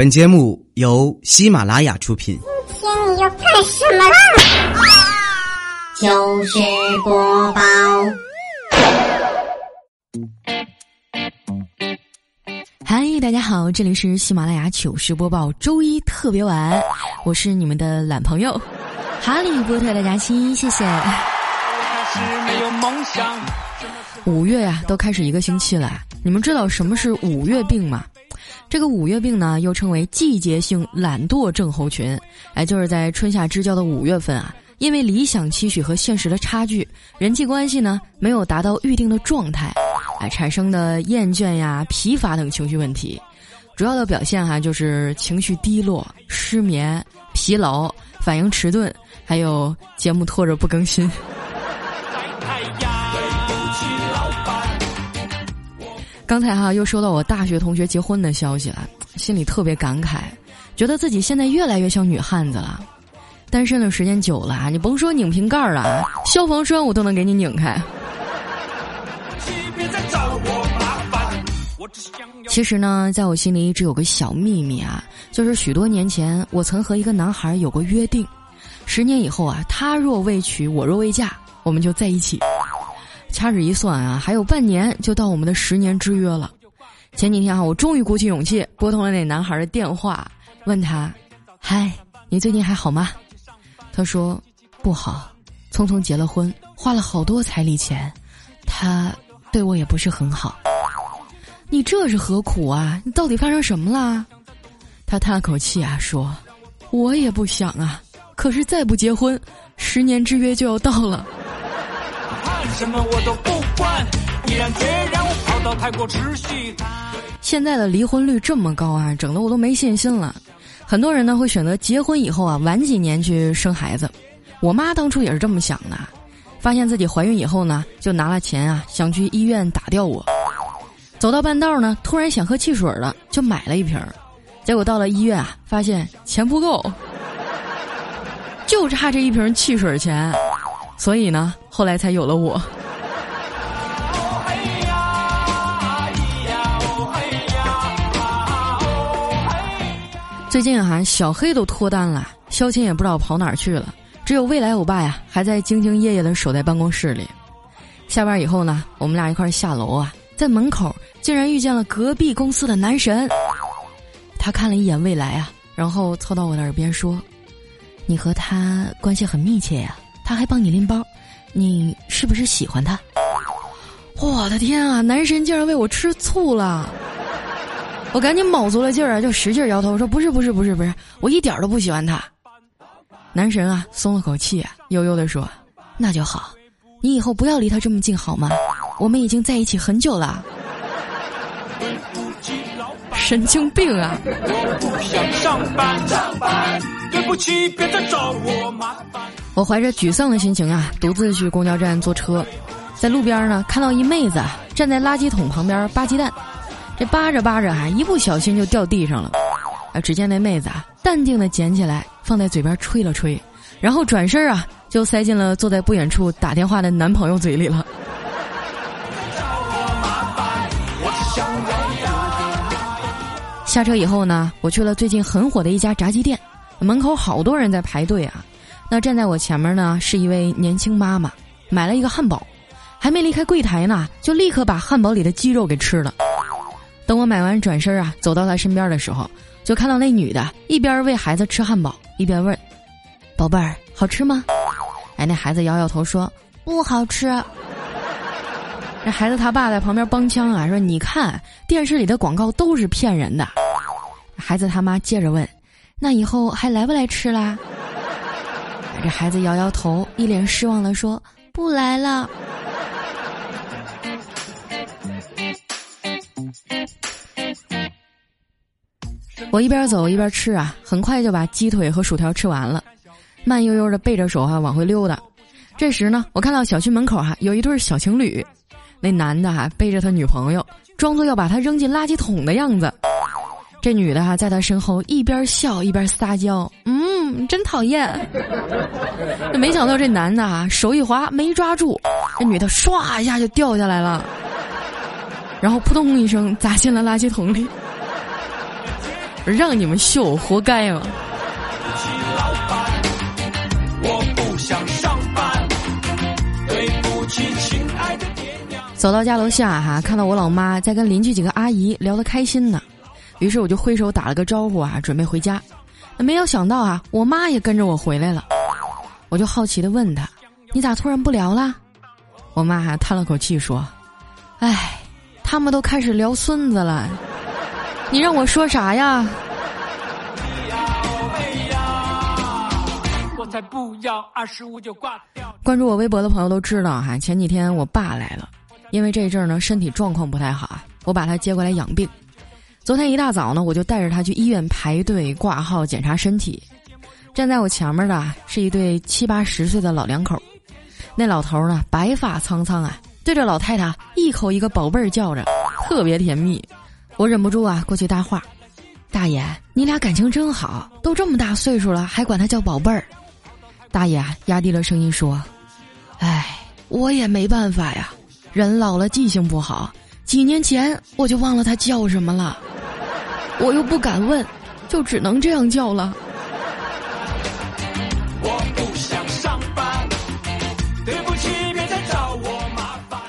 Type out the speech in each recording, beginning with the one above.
本节目由喜马拉雅出品。今天你要干什么啦？糗事播报。嗨，大家好，这里是喜马拉雅糗事播报周一特别晚，我是你们的懒朋友哈利波特的佳期，谢谢。五月呀，都开始一个星期了，你们知道什么是五月病吗？这个五月病呢，又称为季节性懒惰症候群，哎，就是在春夏之交的五月份啊，因为理想期许和现实的差距，人际关系呢没有达到预定的状态，哎，产生的厌倦呀、疲乏等情绪问题，主要的表现哈就是情绪低落、失眠、疲劳、反应迟钝，还有节目拖着不更新。刚才哈又收到我大学同学结婚的消息了，心里特别感慨，觉得自己现在越来越像女汉子了。单身的时间久了，你甭说拧瓶盖了，消防栓我都能给你拧开。其实呢，在我心里一直有个小秘密啊，就是许多年前我曾和一个男孩有过约定，十年以后啊，他若未娶，我若未嫁，我们就在一起。掐指一算啊，还有半年就到我们的十年之约了。前几天啊，我终于鼓起勇气拨通了那男孩的电话，问他：“嗨，你最近还好吗？”他说：“不好，匆匆结了婚，花了好多彩礼钱，他对我也不是很好。”你这是何苦啊？你到底发生什么啦？他叹了口气啊，说：“我也不想啊，可是再不结婚，十年之约就要到了。”什么我都不管，毅然决然，我跑到泰国持续。现在的离婚率这么高啊，整的我都没信心了。很多人呢会选择结婚以后啊晚几年去生孩子。我妈当初也是这么想的，发现自己怀孕以后呢，就拿了钱啊想去医院打掉我。走到半道呢，突然想喝汽水了，就买了一瓶。结果到了医院啊，发现钱不够，就差这一瓶汽水钱。所以呢，后来才有了我。最近啊，小黑都脱单了，肖钦也不知道跑哪儿去了，只有未来欧巴呀还在兢兢业业的守在办公室里。下班以后呢，我们俩一块下楼啊，在门口竟然遇见了隔壁公司的男神。他看了一眼未来啊，然后凑到我的耳边说：“你和他关系很密切呀。”他还帮你拎包，你是不是喜欢他？我的天啊！男神竟然为我吃醋了！我赶紧卯足了劲儿啊，就使劲摇头说：“不是，不是，不是，不是，我一点都不喜欢他。”男神啊，松了口气，悠悠地说：“那就好，你以后不要离他这么近好吗？我们已经在一起很久了。”神经病啊！我我怀着沮丧的心情啊，独自去公交站坐车，在路边呢看到一妹子站在垃圾桶旁边扒鸡蛋，这扒着扒着啊，一不小心就掉地上了。啊，只见那妹子啊，淡定的捡起来放在嘴边吹了吹，然后转身啊，就塞进了坐在不远处打电话的男朋友嘴里了。下车以后呢，我去了最近很火的一家炸鸡店，门口好多人在排队啊。那站在我前面呢是一位年轻妈妈，买了一个汉堡，还没离开柜台呢，就立刻把汉堡里的鸡肉给吃了。等我买完转身啊，走到她身边的时候，就看到那女的一边喂孩子吃汉堡，一边问：“宝贝儿，好吃吗？”哎，那孩子摇摇头说：“不好吃。”那孩子他爸在旁边帮腔啊，说：“你看电视里的广告都是骗人的。”孩子他妈接着问：“那以后还来不来吃啦？”这孩子摇摇头，一脸失望的说：“不来了。”我一边走一边吃啊，很快就把鸡腿和薯条吃完了，慢悠悠的背着手哈往回溜达。这时呢，我看到小区门口哈有一对小情侣。那男的哈背着他女朋友，装作要把他扔进垃圾桶的样子。这女的哈在他身后一边笑一边撒娇，嗯，真讨厌。那没想到这男的啊手一滑没抓住，这女的唰一下就掉下来了，然后扑通一声砸进了垃圾桶里。让你们秀，活该嘛！走到家楼下哈，看到我老妈在跟邻居几个阿姨聊得开心呢，于是我就挥手打了个招呼啊，准备回家。没有想到啊，我妈也跟着我回来了，我就好奇的问她：“你咋突然不聊了？”我妈还叹了口气说：“哎，他们都开始聊孙子了，你让我说啥呀？”才不要二十五就挂。关注我微博的朋友都知道哈，前几天我爸来了，因为这一阵儿呢身体状况不太好啊，我把他接过来养病。昨天一大早呢，我就带着他去医院排队挂号检查身体。站在我前面的是一对七八十岁的老两口，那老头呢白发苍苍啊，对着老太太一口一个宝贝儿叫着，特别甜蜜。我忍不住啊过去搭话：“大爷，你俩感情真好，都这么大岁数了还管他叫宝贝儿。”大爷压低了声音说：“哎，我也没办法呀，人老了记性不好，几年前我就忘了他叫什么了，我又不敢问，就只能这样叫了。”我不想上班，对不起，别再找我麻烦。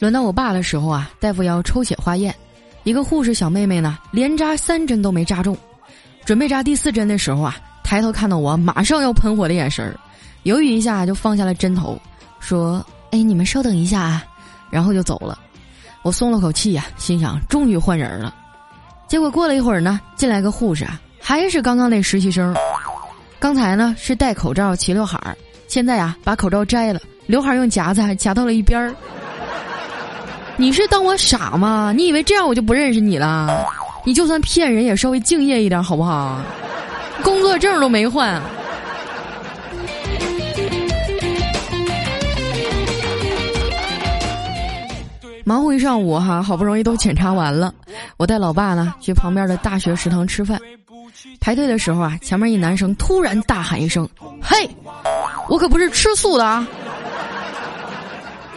轮到我爸的时候啊，大夫要抽血化验，一个护士小妹妹呢，连扎三针都没扎中，准备扎第四针的时候啊，抬头看到我，马上要喷火的眼神儿。犹豫一下，就放下了针头，说：“哎，你们稍等一下啊。”然后就走了。我松了口气呀，心想终于换人了。结果过了一会儿呢，进来个护士啊，还是刚刚那实习生。刚才呢是戴口罩齐刘海儿，现在啊把口罩摘了，刘海用夹子还夹到了一边儿。你是当我傻吗？你以为这样我就不认识你了？你就算骗人也稍微敬业一点好不好？工作证都没换。忙活一上午哈，好不容易都检查完了，我带老爸呢去旁边的大学食堂吃饭。排队的时候啊，前面一男生突然大喊一声：“嘿，我可不是吃素的啊！”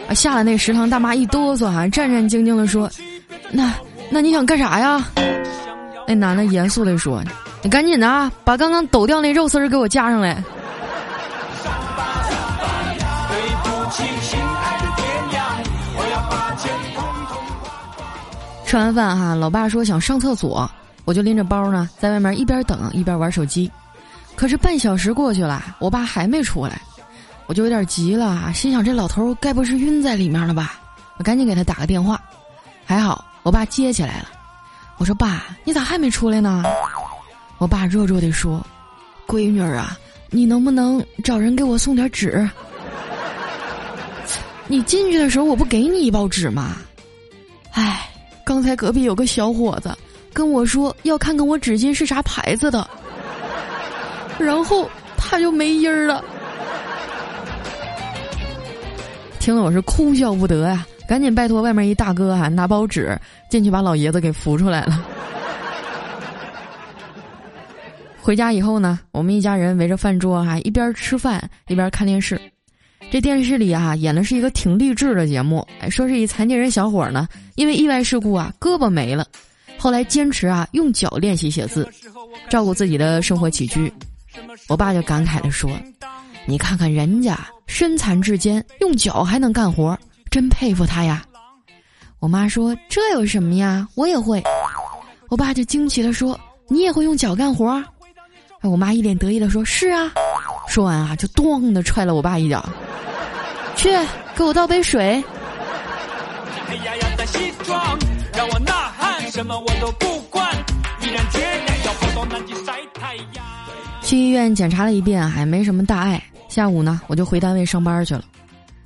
啊，吓得那食堂大妈一哆嗦哈，战战兢兢的说：“那那你想干啥呀？”那男的严肃的说：“你赶紧的啊，把刚刚抖掉那肉丝儿给我加上来。”吃完饭哈，老爸说想上厕所，我就拎着包呢，在外面一边等一边玩手机。可是半小时过去了，我爸还没出来，我就有点急了，心想这老头该不是晕在里面了吧？我赶紧给他打个电话，还好我爸接起来了。我说爸，你咋还没出来呢？我爸弱弱的说：“闺女儿啊，你能不能找人给我送点纸？你进去的时候我不给你一包纸吗？唉。”刚才隔壁有个小伙子跟我说要看看我纸巾是啥牌子的，然后他就没音儿了。听得我是哭笑不得呀，赶紧拜托外面一大哥啊拿包纸进去把老爷子给扶出来了。回家以后呢，我们一家人围着饭桌哈，一边吃饭一边看电视。这电视里啊演的是一个挺励志的节目，哎，说是一残疾人小伙呢，因为意外事故啊胳膊没了，后来坚持啊用脚练习写字，照顾自己的生活起居。我爸就感慨的说：“你看看人家身残志坚，用脚还能干活，真佩服他呀。”我妈说：“这有什么呀，我也会。”我爸就惊奇的说：“你也会用脚干活？”哎，我妈一脸得意的说：“是啊。”说完啊，就咚的踹了我爸一脚。去给我倒杯水。去医院检查了一遍，还没什么大碍。下午呢，我就回单位上班去了。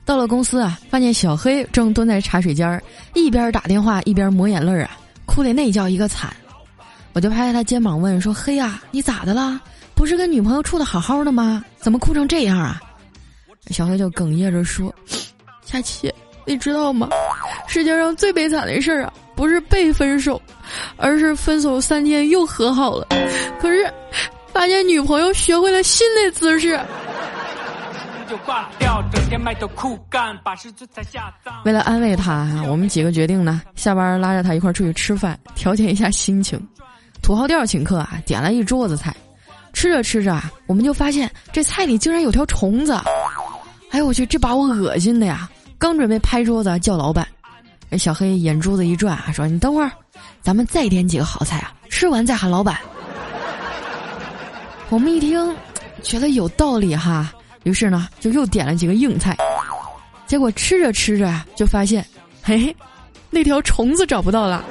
到了公司啊，发现小黑正蹲在茶水间儿，一边打电话一边抹眼泪啊，哭的那叫一个惨。我就拍拍他肩膀问说：“黑呀，你咋的了？不是跟女朋友处的好好的吗？怎么哭成这样啊？”小黑就哽咽着说：“佳琪，你知道吗？世界上最悲惨的事儿啊，不是被分手，而是分手三天又和好了。可是，发现女朋友学会了新的姿势。”为了安慰他，我们几个决定呢，下班拉着他一块儿出去吃饭，调节一下心情。土豪店请客啊，点了一桌子菜，吃着吃着啊，我们就发现这菜里竟然有条虫子，哎呦我去，这把我恶心的呀！刚准备拍桌子叫老板，这小黑眼珠子一转啊，说：“你等会儿，咱们再点几个好菜啊，吃完再喊老板。”我们一听，觉得有道理哈，于是呢就又点了几个硬菜，结果吃着吃着，就发现，嘿，那条虫子找不到了。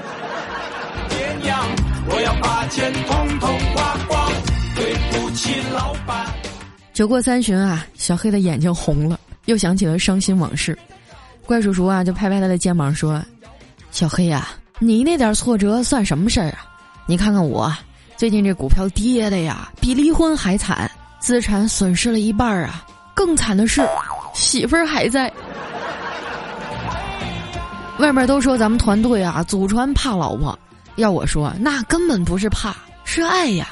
我要把钱通通花光，对不起老板。酒过三巡啊，小黑的眼睛红了，又想起了伤心往事。怪叔叔啊，就拍拍他的肩膀说：“小黑呀，你那点挫折算什么事儿啊？你看看我，最近这股票跌的呀，比离婚还惨，资产损失了一半啊！更惨的是，媳妇儿还在。外面都说咱们团队啊，祖传怕老婆。”要我说，那根本不是怕，是爱呀。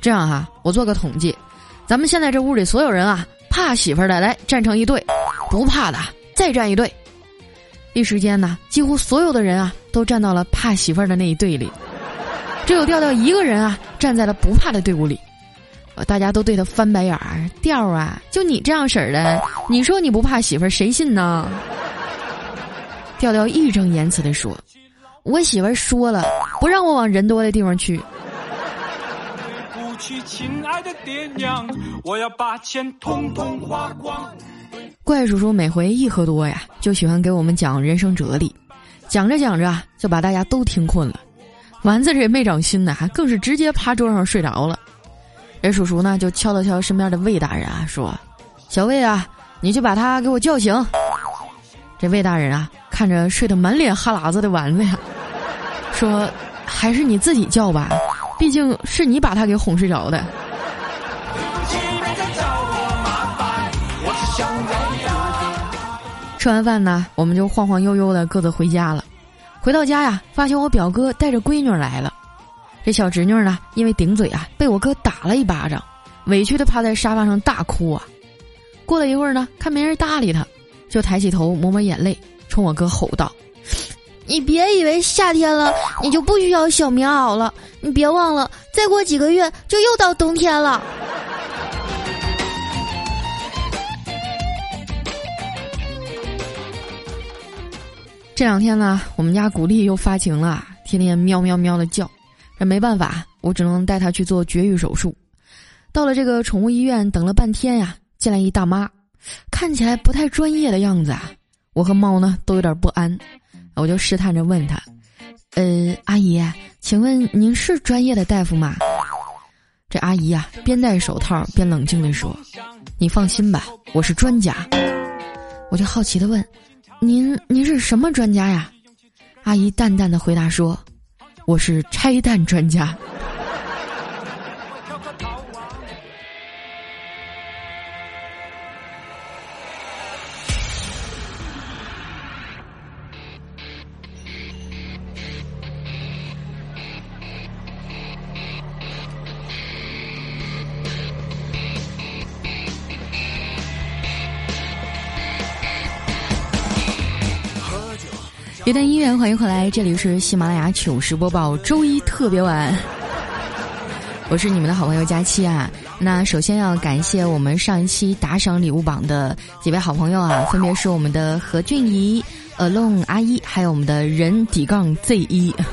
这样哈，我做个统计，咱们现在这屋里所有人啊，怕媳妇儿的来站成一队，不怕的再站一队。一时间呢，几乎所有的人啊，都站到了怕媳妇儿的那一队里，只有调调一个人啊，站在了不怕的队伍里。大家都对他翻白眼儿，调啊，就你这样式儿的，你说你不怕媳妇儿，谁信呢？调调义正言辞的说。我媳妇儿说了，不让我往人多的地方去。去，亲爱的爹娘，我要把钱通通花光。怪叔叔每回一喝多呀，就喜欢给我们讲人生哲理，讲着讲着就把大家都听困了。丸子这没长心的，还更是直接趴桌上睡着了。这叔叔呢，就敲了敲身边的魏大人啊，说：“小魏啊，你去把他给我叫醒。”这魏大人啊，看着睡得满脸哈喇子的丸子呀。说，还是你自己叫吧，毕竟是你把他给哄睡着的。吃完饭呢，我们就晃晃悠悠的各自回家了。回到家呀，发现我表哥带着闺女来了。这小侄女呢，因为顶嘴啊，被我哥打了一巴掌，委屈的趴在沙发上大哭啊。过了一会儿呢，看没人搭理他，就抬起头抹抹眼泪，冲我哥吼道。你别以为夏天了，你就不需要小棉袄了。你别忘了，再过几个月就又到冬天了。这两天呢，我们家古丽又发情了，天天喵喵喵的叫。这没办法，我只能带她去做绝育手术。到了这个宠物医院，等了半天呀，进来一大妈，看起来不太专业的样子啊。我和猫呢都有点不安。我就试探着问他：“呃，阿姨，请问您是专业的大夫吗？”这阿姨呀，边戴手套边冷静地说：“你放心吧，我是专家。”我就好奇的问：“您您是什么专家呀？”阿姨淡淡的回答说：“我是拆弹专家。”段音乐，欢迎回来，这里是喜马拉雅糗事播报周一特别晚，我是你们的好朋友佳期啊。那首先要感谢我们上一期打赏礼物榜的几位好朋友啊，分别是我们的何俊怡、alone 阿一，还有我们的人底杠 Z 一。啊，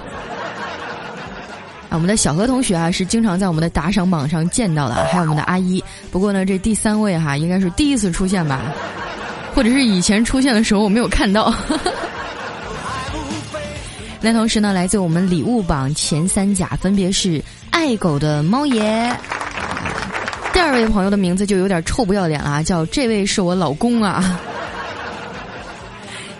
我们的小何同学啊，是经常在我们的打赏榜上见到的，还有我们的阿一。不过呢，这第三位哈，应该是第一次出现吧，或者是以前出现的时候我没有看到。那同时呢，来自我们礼物榜前三甲分别是爱狗的猫爷，第二位朋友的名字就有点臭不要脸了，叫这位是我老公啊。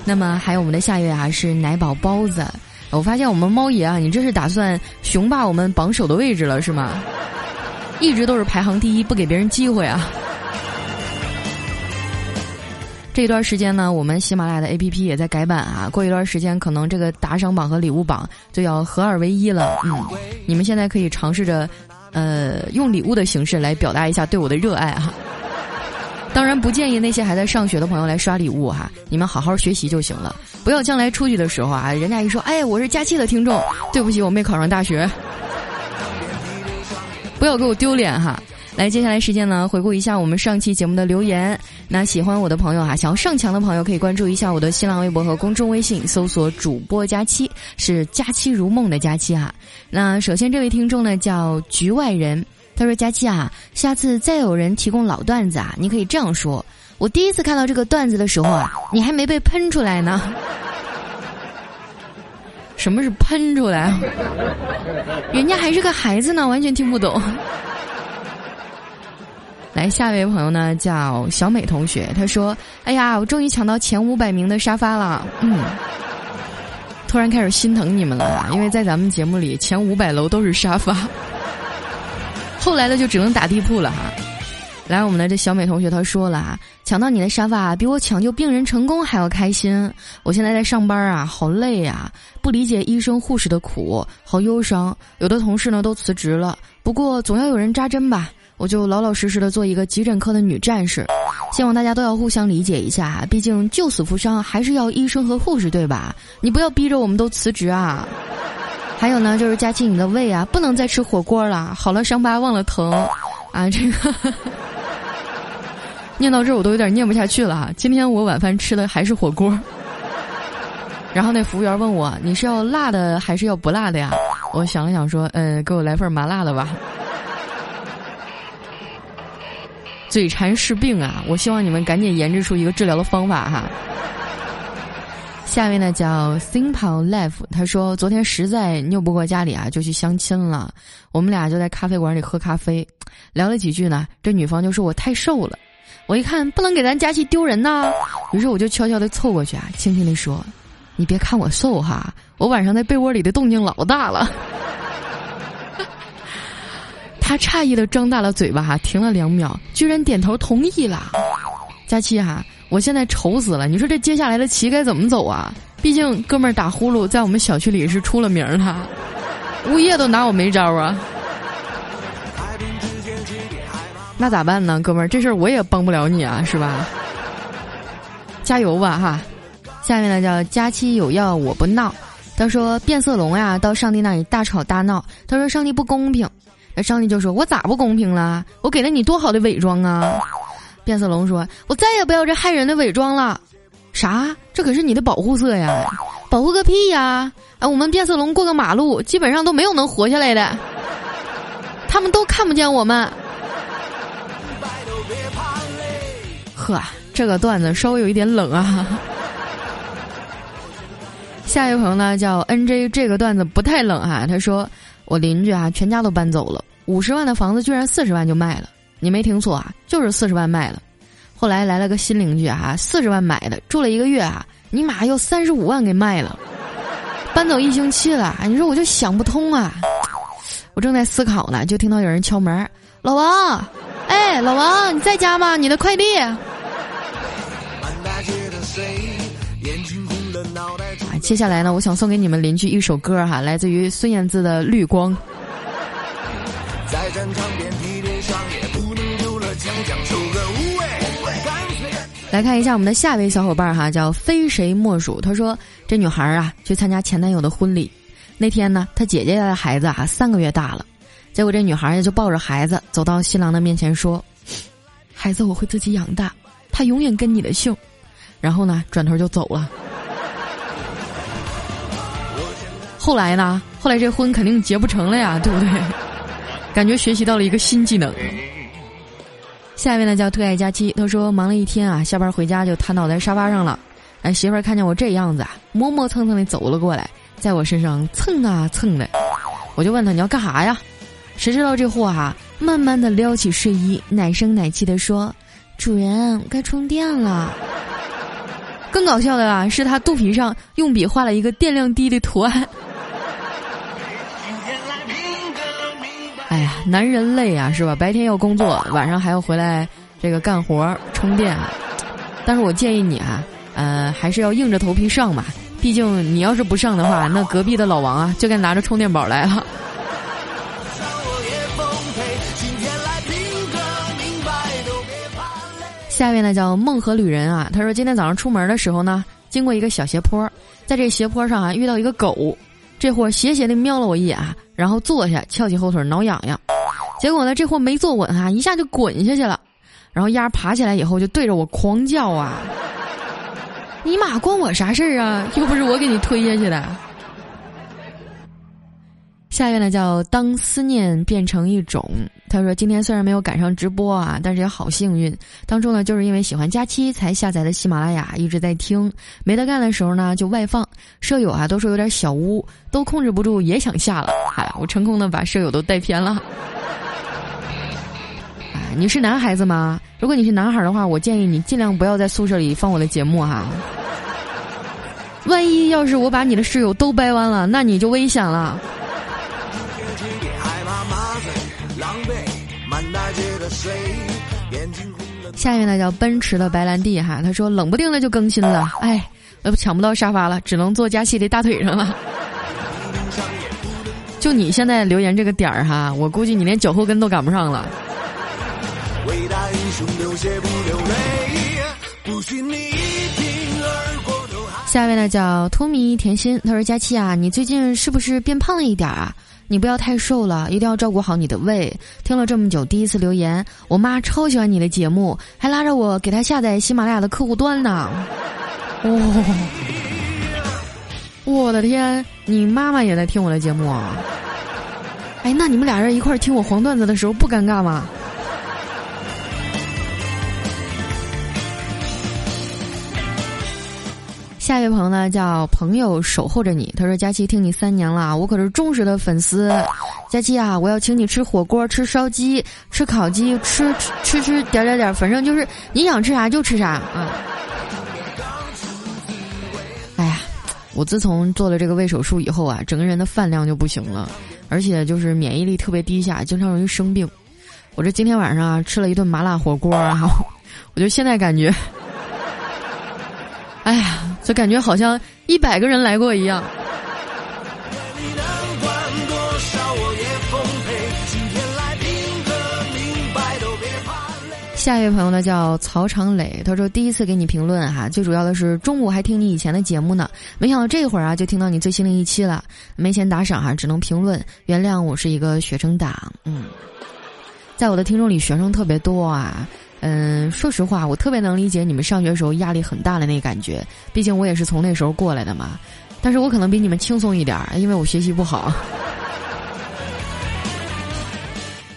那么还有我们的下一位啊是奶宝包子，我发现我们猫爷啊，你这是打算雄霸我们榜首的位置了是吗？一直都是排行第一，不给别人机会啊。这一段时间呢，我们喜马拉雅的 APP 也在改版啊。过一段时间，可能这个打赏榜和礼物榜就要合二为一了。嗯，你们现在可以尝试着，呃，用礼物的形式来表达一下对我的热爱哈。当然，不建议那些还在上学的朋友来刷礼物哈。你们好好学习就行了，不要将来出去的时候啊，人家一说，哎，我是佳期的听众，对不起，我没考上大学。不要给我丢脸哈。来，接下来时间呢，回顾一下我们上期节目的留言。那喜欢我的朋友哈，想要上墙的朋友可以关注一下我的新浪微博和公众微信，搜索“主播佳期”，是“佳期如梦”的佳期哈。那首先这位听众呢叫局外人，他说：“佳期啊，下次再有人提供老段子啊，你可以这样说：我第一次看到这个段子的时候啊，你还没被喷出来呢。什么是喷出来？人家还是个孩子呢，完全听不懂。”来，下一位朋友呢叫小美同学，她说：“哎呀，我终于抢到前五百名的沙发了。”嗯，突然开始心疼你们了，因为在咱们节目里前五百楼都是沙发，后来的就只能打地铺了哈。来，我们的这小美同学她说了啊，抢到你的沙发比我抢救病人成功还要开心。我现在在上班啊，好累呀，不理解医生护士的苦，好忧伤。有的同事呢都辞职了，不过总要有人扎针吧。我就老老实实的做一个急诊科的女战士，希望大家都要互相理解一下，毕竟救死扶伤还是要医生和护士，对吧？你不要逼着我们都辞职啊！还有呢，就是佳琪，你的胃啊，不能再吃火锅了。好了，伤疤忘了疼，啊，这个 念到这儿我都有点念不下去了哈。今天我晚饭吃的还是火锅，然后那服务员问我，你是要辣的还是要不辣的呀？我想了想说，呃，给我来份麻辣的吧。嘴馋是病啊！我希望你们赶紧研制出一个治疗的方法哈。下面呢叫 Simple Life，他说昨天实在拗不过家里啊，就去相亲了。我们俩就在咖啡馆里喝咖啡，聊了几句呢，这女方就说我太瘦了。我一看不能给咱佳琪丢人呐，于是我就悄悄的凑过去啊，轻轻地说：“你别看我瘦哈，我晚上在被窝里的动静老大了。”他诧异的张大了嘴巴，哈，停了两秒，居然点头同意了。佳期哈，我现在愁死了，你说这接下来的棋该怎么走啊？毕竟哥们儿打呼噜在我们小区里是出了名的，物业都拿我没招啊。那咋办呢，哥们儿？这事儿我也帮不了你啊，是吧？加油吧，哈！下面呢叫佳期有药我不闹。他说变色龙呀，到上帝那里大吵大闹。他说上帝不公平。那上帝就说：“我咋不公平了？我给了你多好的伪装啊！”变色龙说：“我再也不要这害人的伪装了。”啥？这可是你的保护色呀！保护个屁呀！啊，我们变色龙过个马路，基本上都没有能活下来的，他们都看不见我们。呵，这个段子稍微有一点冷啊。下一位朋友呢叫 N J，这个段子不太冷哈，他说。我邻居啊，全家都搬走了，五十万的房子居然四十万就卖了，你没听错啊，就是四十万卖了。后来来了个新邻居啊，四十万买的，住了一个月啊，你妈又三十五万给卖了，搬走一星期了，你说我就想不通啊。我正在思考呢，就听到有人敲门，老王，哎，老王你在家吗？你的快递。接下来呢，我想送给你们邻居一首歌哈，来自于孙燕姿的《绿光》。来看一下我们的下一位小伙伴哈，叫非谁莫属。他说，这女孩啊去参加前男友的婚礼，那天呢，她姐姐家的孩子啊三个月大了，结果这女孩就抱着孩子走到新郎的面前说：“孩子我会自己养大，他永远跟你的姓。”然后呢，转头就走了。后来呢？后来这婚肯定结不成了呀，对不对？感觉学习到了一个新技能。下一位呢叫特爱佳期，他说忙了一天啊，下班回家就瘫倒在沙发上了。哎，媳妇儿看见我这样子啊，磨磨蹭蹭的走了过来，在我身上蹭啊蹭的。我就问他你要干啥呀？谁知道这货哈，慢慢的撩起睡衣，奶声奶气的说：“主人，该充电了。”更搞笑的啊，是他肚皮上用笔画了一个电量低的图案。男人累啊，是吧？白天要工作，晚上还要回来这个干活充电。但是我建议你啊，呃，还是要硬着头皮上嘛。毕竟你要是不上的话，那隔壁的老王啊，就该拿着充电宝来了。下面呢叫梦河旅人啊，他说今天早上出门的时候呢，经过一个小斜坡，在这斜坡上啊遇到一个狗，这货斜斜的瞄了我一眼，然后坐下翘起后腿挠痒痒。结果呢，这货没坐稳哈，一下就滚下去了。然后鸭爬起来以后就对着我狂叫啊！尼玛，关我啥事儿啊？又不是我给你推下去的。下一位呢叫当思念变成一种，他说今天虽然没有赶上直播啊，但是也好幸运。当初呢就是因为喜欢佳期才下载的喜马拉雅，一直在听。没得干的时候呢就外放，舍友啊都说有点小污，都控制不住也想下了。哎呀，我成功的把舍友都带偏了。你是男孩子吗？如果你是男孩的话，我建议你尽量不要在宿舍里放我的节目哈。万一要是我把你的室友都掰弯了，那你就危险了。下面呢叫奔驰的白兰地哈，他说冷不丁的就更新了，哎，那不抢不到沙发了，只能坐佳琪的大腿上了。就你现在留言这个点儿哈，我估计你连脚后跟都赶不上了。下一位呢叫托米甜心，他说：“佳期啊，你最近是不是变胖了一点啊？你不要太瘦了，一定要照顾好你的胃。听了这么久，第一次留言，我妈超喜欢你的节目，还拉着我给她下载喜马拉雅的客户端呢。哦，我的天，你妈妈也在听我的节目啊？哎，那你们俩人一块听我黄段子的时候不尴尬吗？”下一位朋友呢，叫朋友守候着你。他说：“佳期听你三年了，我可是忠实的粉丝。佳期啊，我要请你吃火锅、吃烧鸡、吃烤鸡、吃吃吃点点点，反正就是你想吃啥就吃啥啊。”哎呀，我自从做了这个胃手术以后啊，整个人的饭量就不行了，而且就是免疫力特别低下，经常容易生病。我这今天晚上啊吃了一顿麻辣火锅啊，我就现在感觉，哎呀。就感觉好像一百个人来过一样。下一位朋友呢叫曹长磊，他说第一次给你评论哈，最主要的是中午还听你以前的节目呢，没想到这会儿啊就听到你最新的一期了，没钱打赏哈，只能评论，原谅我是一个学生党，嗯，在我的听众里学生特别多啊。嗯，说实话，我特别能理解你们上学时候压力很大的那感觉，毕竟我也是从那时候过来的嘛。但是我可能比你们轻松一点，因为我学习不好。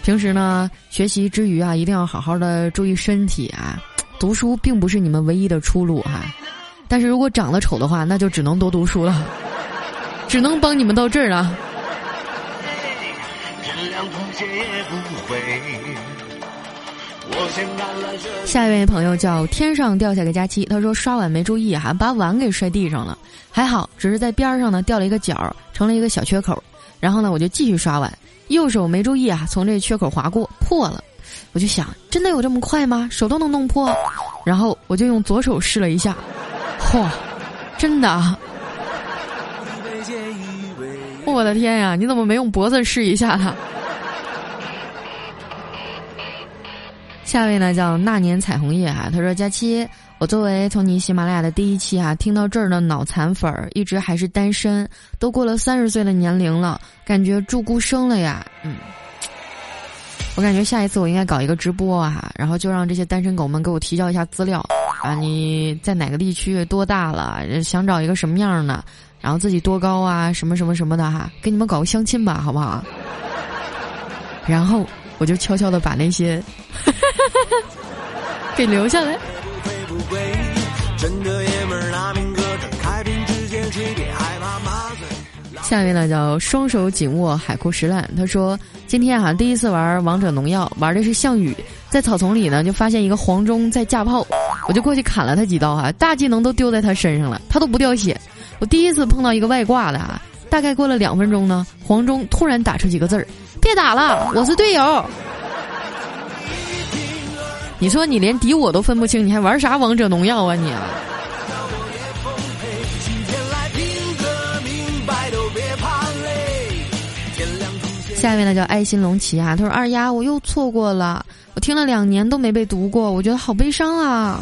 平时呢，学习之余啊，一定要好好的注意身体啊。读书并不是你们唯一的出路哈，但是如果长得丑的话，那就只能多读书了，只能帮你们到这儿了。下一位朋友叫天上掉下个佳期，他说刷碗没注意哈，把碗给摔地上了，还好只是在边上呢掉了一个角，成了一个小缺口。然后呢，我就继续刷碗，右手没注意啊，从这缺口划过破了。我就想，真的有这么快吗？手都能弄破？然后我就用左手试了一下，嚯，真的！我的天呀，你怎么没用脖子试一下呢？下一位呢叫那年彩虹夜哈，他说：“佳期，我作为从你喜马拉雅的第一期哈听到这儿的脑残粉儿，一直还是单身，都过了三十岁的年龄了，感觉住孤生了呀。嗯，我感觉下一次我应该搞一个直播啊，然后就让这些单身狗们给我提交一下资料啊，你在哪个地区，多大了，想找一个什么样的，然后自己多高啊，什么什么什么的哈，给你们搞个相亲吧，好不好？然后。”我就悄悄的把那些 给留下来。下面呢叫双手紧握海枯石烂。他说今天啊第一次玩王者农药，玩的是项羽，在草丛里呢就发现一个黄忠在架炮，我就过去砍了他几刀哈，大技能都丢在他身上了，他都不掉血。我第一次碰到一个外挂的啊，大概过了两分钟呢，黄忠突然打出几个字儿。别打了，我是队友。你说你连敌我都分不清，你还玩啥王者农药啊你？下一位呢叫爱心龙骑啊，他说二丫我又错过了，我听了两年都没被读过，我觉得好悲伤啊。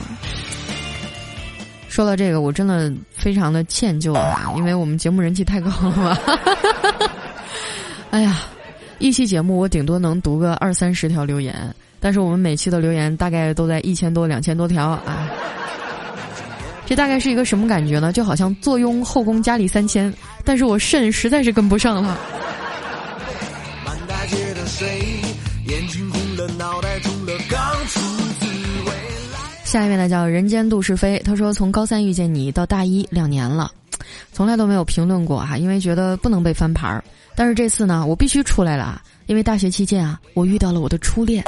说到这个，我真的非常的歉疚啊，因为我们节目人气太高了嘛。哎呀。一期节目我顶多能读个二三十条留言，但是我们每期的留言大概都在一千多、两千多条啊。这大概是一个什么感觉呢？就好像坐拥后宫佳丽三千，但是我肾实在是跟不上了。下一位呢叫人间杜是非，他说从高三遇见你到大一两年了，从来都没有评论过哈，因为觉得不能被翻牌儿。但是这次呢，我必须出来了啊，因为大学期间啊，我遇到了我的初恋，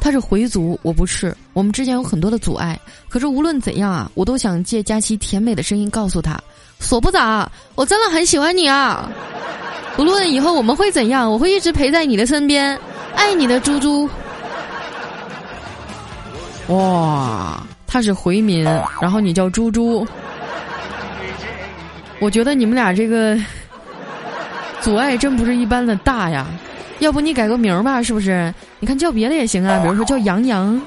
他是回族，我不是，我们之间有很多的阻碍，可是无论怎样啊，我都想借佳期甜美的声音告诉他，锁不咋，我真的很喜欢你啊，无论以后我们会怎样，我会一直陪在你的身边，爱你的猪猪。哇，他是回民，然后你叫猪猪，我觉得你们俩这个阻碍真不是一般的大呀，要不你改个名儿吧，是不是？你看叫别的也行啊，比如说叫杨洋、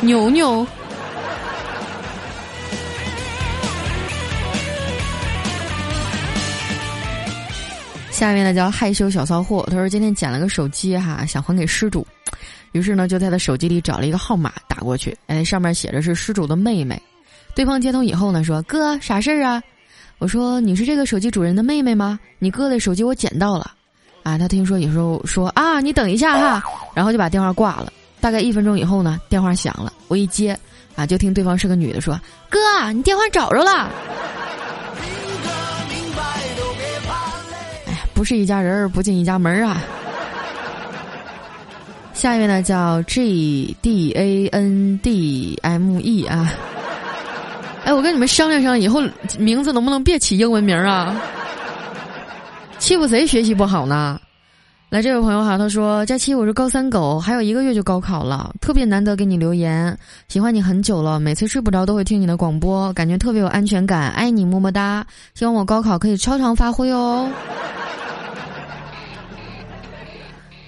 牛牛。下面呢叫害羞小骚货，他说今天捡了个手机哈，想还给失主。于是呢，就在他手机里找了一个号码打过去，哎，上面写着是失主的妹妹。对方接通以后呢，说：“哥，啥事儿啊？”我说：“你是这个手机主人的妹妹吗？你哥的手机我捡到了。”啊，他听说有时候说：“啊，你等一下哈。”然后就把电话挂了。大概一分钟以后呢，电话响了，我一接，啊，就听对方是个女的说：“哥，你电话找着了。”哎呀，不是一家人不进一家门啊。下一位呢叫 G D A N D M E 啊，哎，我跟你们商量商量，以后名字能不能别起英文名啊？欺负谁学习不好呢？来，这位朋友哈，他说：佳期，我是高三狗，还有一个月就高考了，特别难得给你留言，喜欢你很久了，每次睡不着都会听你的广播，感觉特别有安全感，爱你么么哒，希望我高考可以超常发挥哦。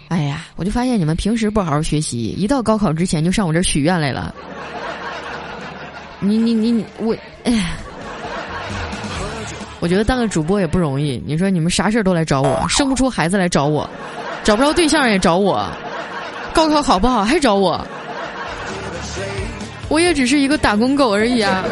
哎呀，我就发现你们平时不好好学习，一到高考之前就上我这许愿来了。你你你我，哎，我觉得当个主播也不容易。你说你们啥事儿都来找我，生不出孩子来找我，找不着对象也找我，高考考不好还找我，我也只是一个打工狗而已啊。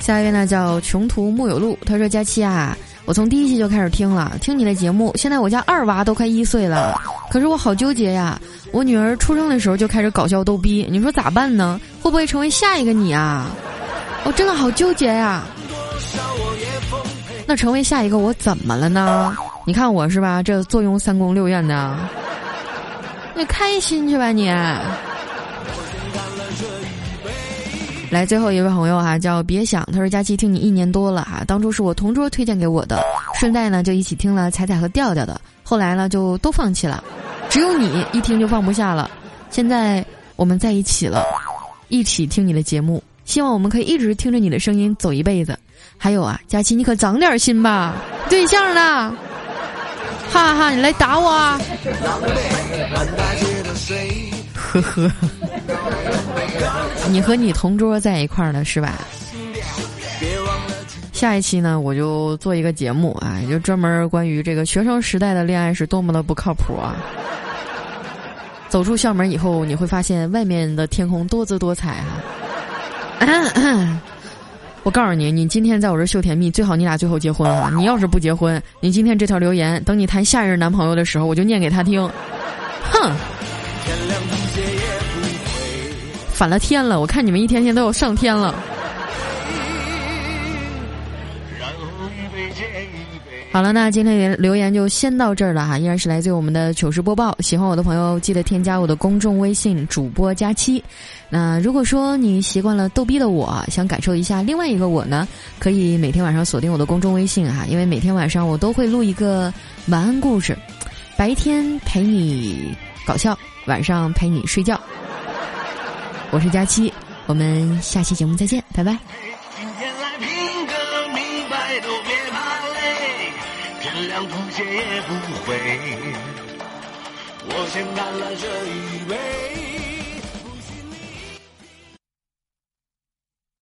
下一位呢叫穷途木有路，他说：“佳期啊。”我从第一期就开始听了，听你的节目。现在我家二娃都快一岁了，可是我好纠结呀。我女儿出生的时候就开始搞笑逗逼，你说咋办呢？会不会成为下一个你啊？我真的好纠结呀。那成为下一个我怎么了呢？你看我是吧？这坐拥三宫六院的，你开心去吧你。来，最后一位朋友哈，叫别想，他说佳期听你一年多了哈，当初是我同桌推荐给我的，顺带呢就一起听了彩彩和调调的，后来呢就都放弃了，只有你一听就放不下了，现在我们在一起了，一起听你的节目，希望我们可以一直听着你的声音走一辈子。还有啊，佳期你可长点心吧，对象呢？哈哈，你来打我啊！呵呵。你和你同桌在一块儿呢，是吧？下一期呢，我就做一个节目啊，就专门关于这个学生时代的恋爱是多么的不靠谱啊！走出校门以后，你会发现外面的天空多姿多彩啊！我告诉你，你今天在我这秀甜蜜，最好你俩最后结婚啊！你要是不结婚，你今天这条留言，等你谈下一任男朋友的时候，我就念给他听。哼！反了天了！我看你们一天天都要上天了。好了，那今天留言就先到这儿了哈，依然是来自于我们的糗事播报。喜欢我的朋友，记得添加我的公众微信主播佳期。那如果说你习惯了逗逼的我，想感受一下另外一个我呢，可以每天晚上锁定我的公众微信哈，因为每天晚上我都会录一个晚安故事，白天陪你搞笑，晚上陪你睡觉。我是佳期，我们下期节目再见，拜拜。今天来拼个明白，都别怕累，天亮吐血也不回。我先干了这一杯。